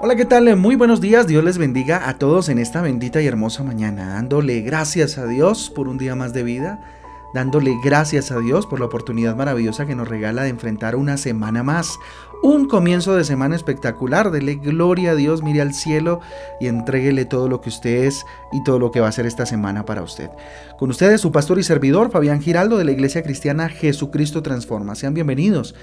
Hola, ¿qué tal? Muy buenos días. Dios les bendiga a todos en esta bendita y hermosa mañana, dándole gracias a Dios por un día más de vida, dándole gracias a Dios por la oportunidad maravillosa que nos regala de enfrentar una semana más, un comienzo de semana espectacular. Dele gloria a Dios, mire al cielo y entréguele todo lo que usted es y todo lo que va a ser esta semana para usted. Con ustedes, su pastor y servidor, Fabián Giraldo, de la Iglesia Cristiana Jesucristo Transforma. Sean bienvenidos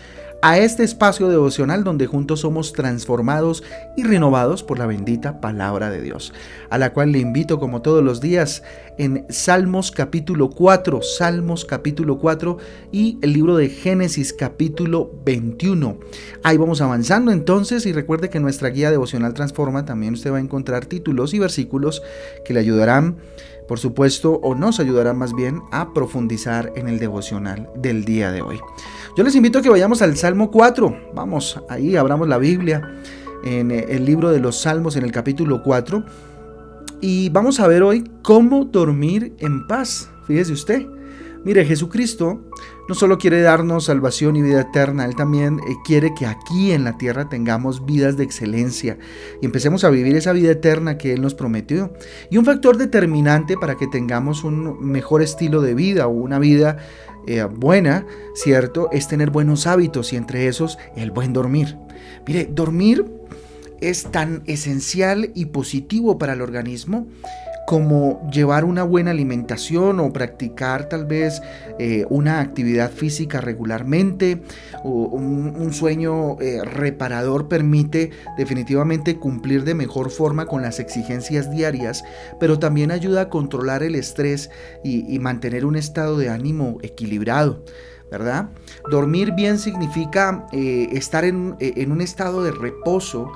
a este espacio devocional donde juntos somos transformados y renovados por la bendita palabra de Dios, a la cual le invito como todos los días en Salmos capítulo 4, Salmos capítulo 4 y el libro de Génesis capítulo 21. Ahí vamos avanzando entonces y recuerde que nuestra guía devocional Transforma también usted va a encontrar títulos y versículos que le ayudarán por supuesto, o nos ayudarán más bien a profundizar en el devocional del día de hoy. Yo les invito a que vayamos al Salmo 4. Vamos, ahí abramos la Biblia en eh, el libro de los Salmos en el capítulo 4. Y vamos a ver hoy cómo dormir en paz. Fíjese usted. Mire, Jesucristo no solo quiere darnos salvación y vida eterna, Él también eh, quiere que aquí en la tierra tengamos vidas de excelencia y empecemos a vivir esa vida eterna que Él nos prometió. Y un factor determinante para que tengamos un mejor estilo de vida o una vida eh, buena, ¿cierto? Es tener buenos hábitos y entre esos el buen dormir. Mire, dormir es tan esencial y positivo para el organismo como llevar una buena alimentación o practicar tal vez eh, una actividad física regularmente o un, sueño eh, reparador permite definitivamente cumplir de mejor forma con las exigencias diarias, pero también ayuda a controlar el estrés y, mantener un estado de ánimo equilibrado. ¿verdad? Dormir bien significa eh, estar en, en, un estado de reposo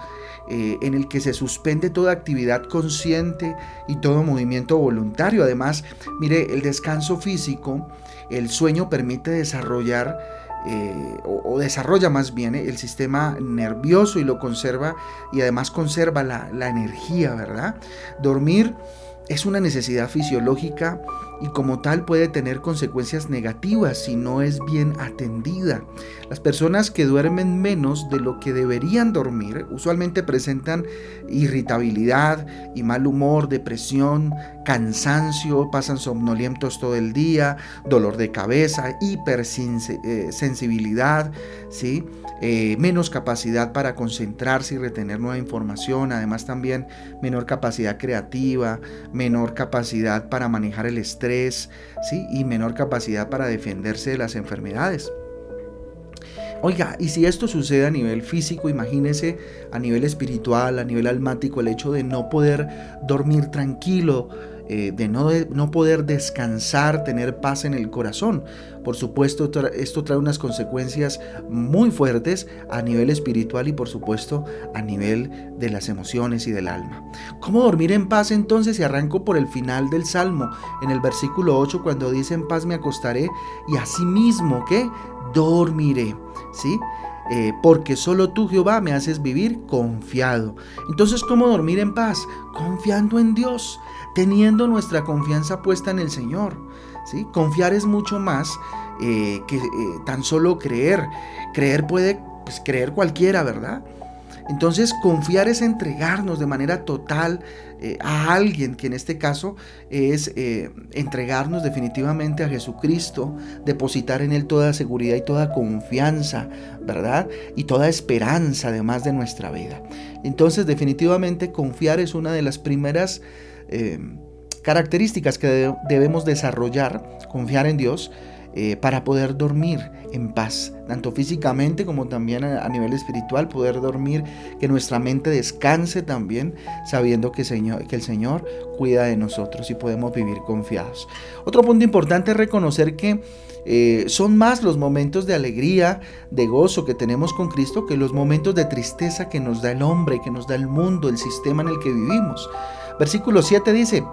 eh, en el que se suspende toda actividad consciente y todo movimiento voluntario. Además, mire, el descanso físico, el sueño permite desarrollar eh, o, desarrolla más bien eh, el sistema nervioso y lo conserva y además conserva la, la energía, ¿verdad? Dormir es una necesidad fisiológica y como tal puede tener consecuencias negativas si no es bien atendida. Las personas que duermen menos de lo que deberían dormir usualmente presentan irritabilidad y mal humor, depresión, cansancio, pasan somnolientos todo el día, dolor de cabeza, hipersensibilidad, ¿sí? Eh, menos capacidad para concentrarse y retener nueva información, además también menor capacidad creativa, menor capacidad para manejar el estrés ¿sí? y menor capacidad para defenderse de las enfermedades. Oiga, y si esto sucede a nivel físico, imagínese a nivel espiritual, a nivel almático, el hecho de no poder dormir tranquilo, eh, de, no, no, poder descansar, tener paz en el corazón. Por supuesto, esto trae unas consecuencias muy fuertes a nivel espiritual y por supuesto a nivel de las emociones y del alma. ¿Cómo dormir en paz entonces? Y arranco por el final del Salmo, en el versículo 8, cuando dice en paz me acostaré y asimismo que dormiré. ¿Sí? Eh, porque solo tú Jehová me haces vivir confiado. Entonces, ¿cómo dormir en paz? Confiando en Dios, teniendo nuestra confianza puesta en el Señor. ¿sí? Confiar es mucho más eh, que eh, tan solo creer. Creer puede pues, creer cualquiera, ¿verdad? Entonces confiar es entregarnos de manera total eh, a alguien, que en este caso es entregarnos definitivamente a Jesucristo, depositar en Él toda seguridad y toda confianza, ¿verdad? Y toda esperanza además de nuestra vida. Entonces definitivamente confiar es una de las primeras Em, características que debemos desarrollar, confiar en Dios, eh, para poder dormir en paz, tanto físicamente como también a, nivel espiritual, poder dormir, que nuestra mente descanse también, sabiendo que, Señor, que el Señor cuida de nosotros y podemos vivir confiados. Otro punto importante es reconocer que eh, son más los momentos de alegría, de gozo que tenemos con Cristo que los momentos de tristeza que nos da el hombre, que nos da el mundo, el sistema en el que vivimos. Versículo 7 dice,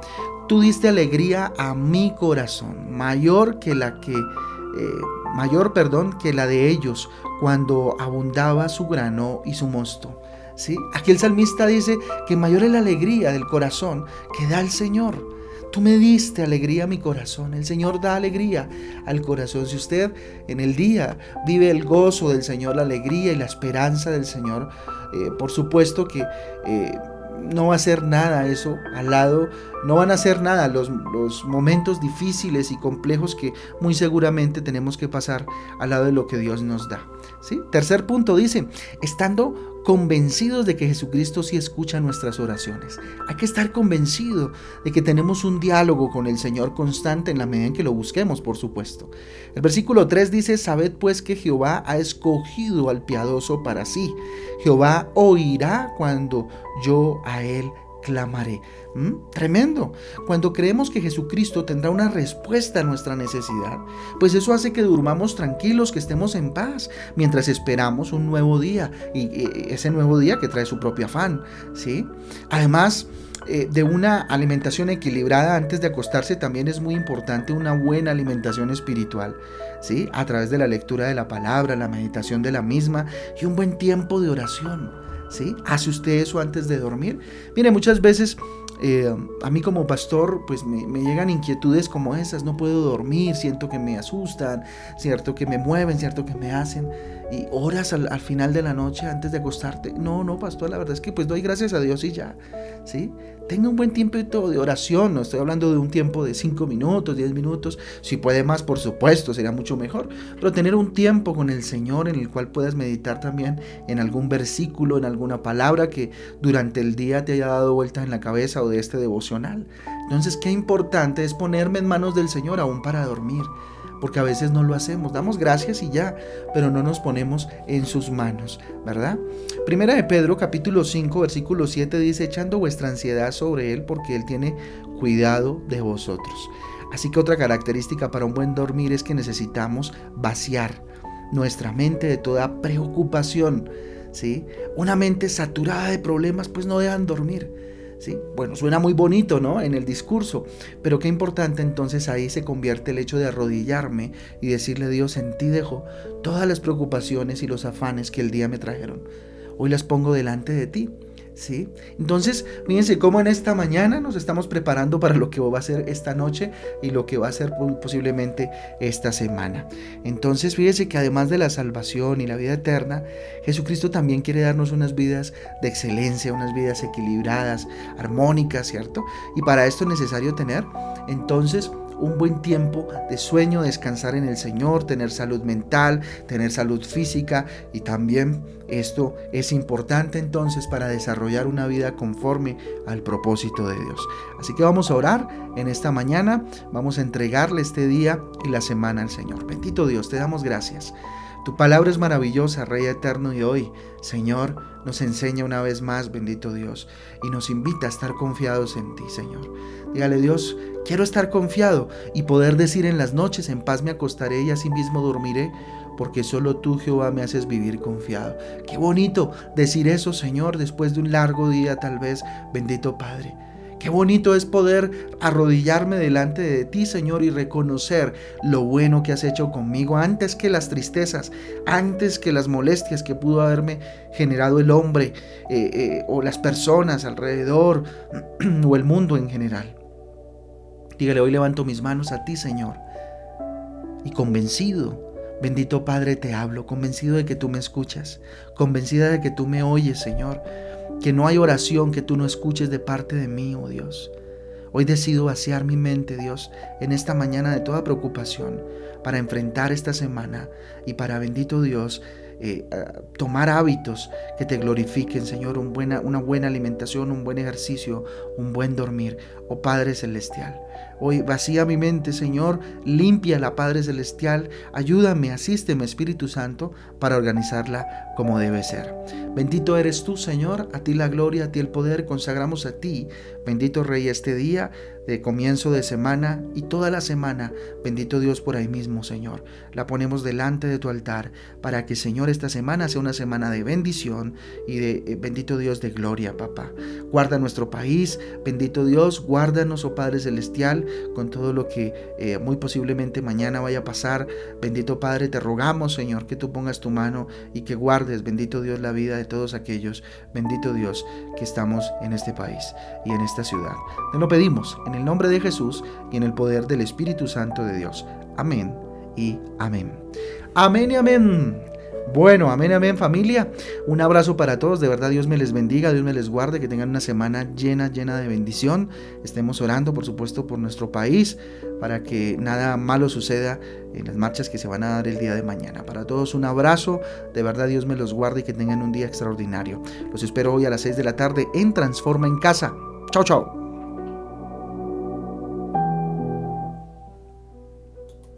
tú diste alegría a mi corazón, mayor que la que, eh, mayor, perdón, que la de ellos, cuando abundaba su grano y su mosto. ¿Sí? Aquí el salmista dice que mayor es la alegría del corazón que da el Señor. Tú me diste alegría a mi corazón. El Señor da alegría al corazón. Si usted en el día vive el gozo del Señor, la alegría y la esperanza del Señor, eh, por supuesto que... Eh, no va a ser nada eso al lado, no van a ser nada los, los, momentos difíciles y complejos que muy seguramente tenemos que pasar al lado de lo que Dios nos da. ¿sí? Tercer punto dice, estando convencidos de que Jesucristo sí escucha nuestras oraciones. Hay que estar convencido de que tenemos un diálogo con el Señor constante en la medida en que lo busquemos, por supuesto. El versículo 3 dice, Sabed pues que Jehová ha escogido al piadoso para sí. Jehová oirá cuando yo a él clamaré. ¿Mm? Tremendo. Cuando creemos que Jesucristo tendrá una respuesta a nuestra necesidad, pues eso hace que durmamos tranquilos, que estemos en paz, mientras esperamos un nuevo día y, ese nuevo día que trae su propio afán. ¿sí? Además, eh, de una alimentación equilibrada antes de acostarse también es muy importante una buena alimentación espiritual, ¿sí? A través de la lectura de la palabra, la meditación de la misma y un buen tiempo de oración. ¿Sí? ¿Hace usted eso antes de dormir? Mire, muchas veces eh, a mí como pastor pues me, llegan inquietudes como esas, no puedo dormir, siento que me asustan, cierto que me mueven, cierto que me hacen, y horas al, al, final de la noche antes de acostarte. No, no, pastor, la verdad es que pues doy gracias a Dios y ya, ¿sí? Tenga un buen tiempo de oración, no estoy hablando de un tiempo de 5 minutos, 10 minutos, si puede más, por supuesto, sería mucho mejor, pero tener un tiempo con el Señor en el cual puedas meditar también en algún versículo, en alguna palabra que durante el día te haya dado vueltas en la cabeza o de este devocional. Entonces, qué importante es ponerme en manos del Señor aún para dormir porque a veces no lo hacemos, damos gracias y ya, pero no nos ponemos en sus manos, ¿verdad? Primera de Pedro capítulo 5 versículo 7 dice, echando vuestra ansiedad sobre Él porque Él tiene cuidado de vosotros. Así que otra característica para un buen dormir es que necesitamos vaciar nuestra mente de toda preocupación, ¿sí? Una mente saturada de problemas pues no dejan dormir. Bueno, suena muy bonito, ¿no? En el discurso, pero qué importante entonces ahí se convierte el hecho de arrodillarme y decirle, Dios, en ti dejo todas las preocupaciones y los afanes que el día me trajeron. Hoy las pongo delante de ti Entonces, fíjense cómo en esta mañana nos estamos preparando para lo que va a ser esta noche y lo que va a ser posiblemente esta semana. Entonces, fíjense que además de la salvación y la vida eterna, Jesucristo también quiere darnos unas vidas de excelencia, unas vidas equilibradas, armónicas, ¿cierto? Y para esto es necesario tener, entonces, un buen tiempo de sueño, descansar en el Señor, tener salud mental, tener salud física y también esto es importante entonces para desarrollar una vida conforme al propósito de Dios. Así que vamos a orar en esta mañana, vamos a entregarle este día y la semana al Señor. Bendito Dios, te damos gracias. Tu palabra es maravillosa, Rey eterno, y hoy, Señor, nos enseña una vez más, bendito Dios, y nos invita a estar confiados en ti, Señor. Dígale, Dios, quiero estar confiado y poder decir en las noches, en paz me acostaré y así mismo dormiré, porque solo tú, Jehová, me haces vivir confiado. Qué bonito decir eso, Señor, después de un largo día tal vez, bendito Padre. Qué bonito es poder arrodillarme delante de ti, Señor, y reconocer lo bueno que has hecho conmigo antes que las tristezas, antes que las molestias que pudo haberme generado el hombre eh, eh, o las personas alrededor o el mundo en general. Dígale, hoy levanto mis manos a ti, Señor, y convencido Bendito Padre, te hablo, convencido de que tú me escuchas, convencida de que tú me oyes, Señor, que no hay oración que tú no escuches de parte de mí, oh Dios. Hoy decido vaciar mi mente, Dios, en esta mañana de toda preocupación para enfrentar esta semana y para, bendito Dios, eh, tomar hábitos que te glorifiquen, Señor, una buena alimentación, un buen ejercicio, un buen dormir, oh Padre Celestial. Hoy vacía mi mente, Señor, limpia la Padre Celestial, ayúdame, asísteme, Espíritu Santo, para organizarla como debe ser. Bendito eres tú, Señor, a ti la gloria, a ti el poder, consagramos a ti, bendito Rey, este día de comienzo de semana y toda la semana, bendito Dios por ahí mismo, Señor. La ponemos delante de tu altar para que, Señor, esta semana sea una semana de bendición y de eh, bendito Dios de gloria, papá. Guarda nuestro país, bendito Dios, guárdanos, oh Padre Celestial, con todo lo que eh, muy posiblemente mañana vaya a pasar. Bendito Padre, te rogamos, Señor, que tú pongas tu mano y que guardes, bendito Dios, la vida de todos aquellos, bendito Dios, que estamos en este país y en esta ciudad. Te lo pedimos en el nombre de Jesús y en el poder del Espíritu Santo de Dios. Amén y amén. Amén y amén. Bueno, amén, amén familia. Un abrazo para todos. De verdad Dios me les bendiga, Dios me les guarde, que tengan una semana llena, llena de bendición. Estemos orando, por supuesto, por nuestro país, para que nada malo suceda en las marchas que se van a dar el día de mañana. Para todos un abrazo. De verdad Dios me los guarde y que tengan un día extraordinario. Los espero hoy a las 6 de la tarde en Transforma en Casa. Chao, chao.